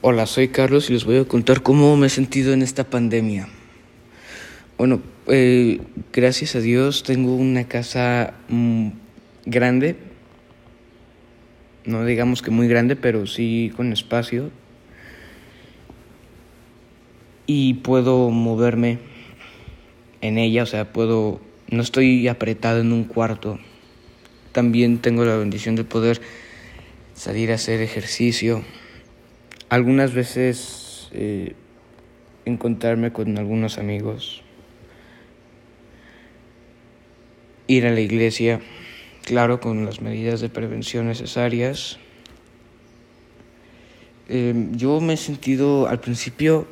Hola, soy Carlos y les voy a contar cómo me he sentido en esta pandemia. Bueno, eh, gracias a Dios tengo una casa mm, grande, no digamos que muy grande, pero sí con espacio. Y puedo moverme en ella, o sea, puedo, no estoy apretado en un cuarto. También tengo la bendición de poder salir a hacer ejercicio algunas veces eh, encontrarme con algunos amigos, ir a la iglesia, claro, con las medidas de prevención necesarias. Em, yo me he sentido, al principio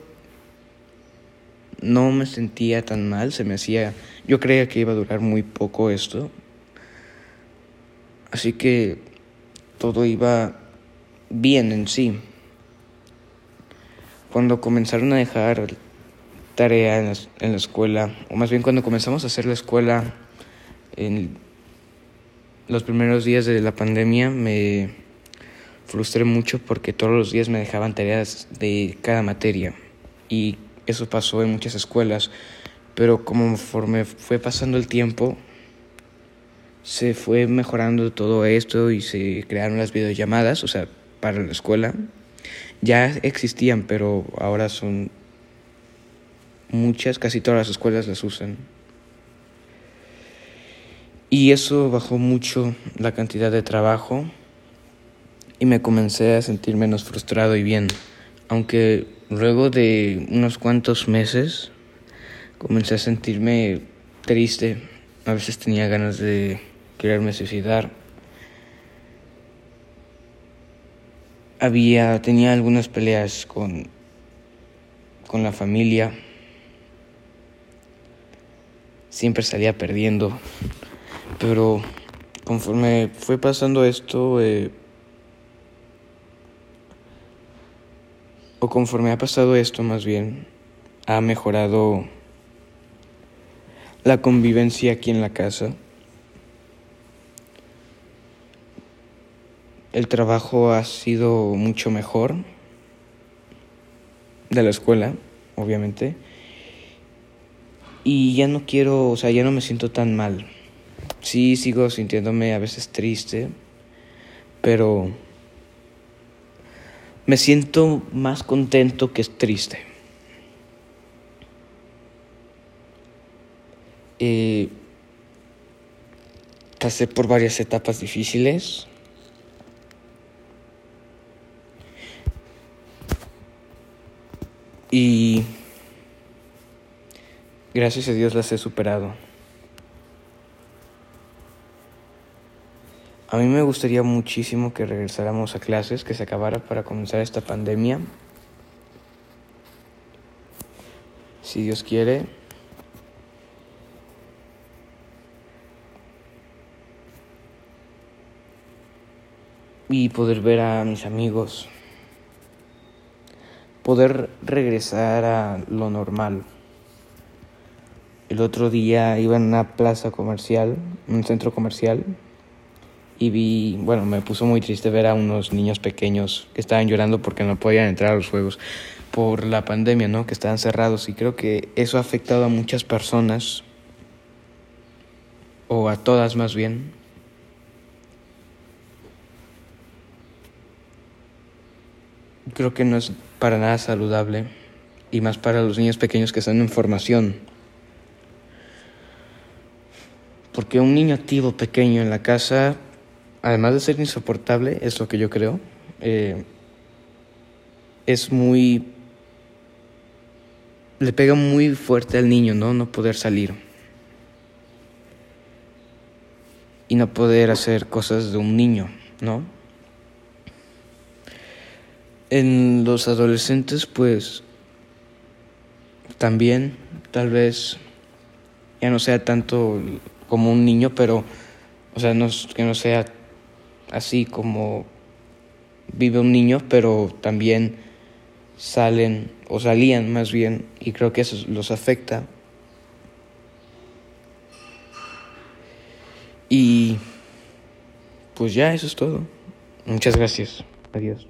no me sentía tan mal, se me hacía, yo creía que iba a durar muy poco esto, así que todo iba bien en sí cuando comenzaron a dejar tarea en la, escuela, o más bien cuando comenzamos a hacer la escuela en los primeros días de la pandemia, me frustré mucho porque todos los días me dejaban tareas de cada materia. Y eso pasó en muchas escuelas, pero conforme fue pasando el tiempo, se fue mejorando todo esto y se crearon las videollamadas, o sea, para la escuela ya existían, pero ahora son muchas, casi todas las escuelas las usan. Y eso bajó mucho la cantidad de trabajo y me comencé a sentir menos frustrado y bien. Aunque luego de unos cuantos meses comencé a sentirme triste, a veces tenía ganas de quererme suicidar. Había tenía algunas peleas con con la familia. Siempre salía perdiendo. Pero conforme fue pasando esto eh, o conforme ha pasado esto más bien ha mejorado la convivencia aquí en la casa el trabajo ha sido mucho mejor de la escuela, obviamente. Y ya no quiero, o sea, ya no me siento tan mal. Sí, sigo sintiéndome a veces triste, pero me siento más contento que triste. Eh, pasé por varias etapas difíciles Y gracias a Dios las he superado. A mí me gustaría muchísimo que regresáramos a clases, que se acabara para comenzar esta pandemia. Si Dios quiere. Y poder ver a mis amigos poder regresar a lo normal. El otro día iba en una plaza comercial, un centro comercial, y vi, bueno, me puso muy triste ver a unos niños pequeños que estaban llorando porque no podían entrar a los juegos por la pandemia, ¿no? Que estaban cerrados y creo que eso ha afectado a muchas personas, o a todas más bien. Creo que no es para nada saludable y más para los niños pequeños que están en formación. Porque un niño activo pequeño en la casa, además de ser insoportable, es lo que yo creo, eh, es muy... le pega muy fuerte al niño, ¿no? No poder salir. Y no poder hacer cosas de un niño, ¿no? En los adolescentes, pues también tal vez ya no sea tanto como un niño, pero, o sea, no, que no sea así como vive un niño, pero también salen o salían más bien y creo que eso los afecta. Y pues ya, eso es todo. Muchas gracias. Adiós.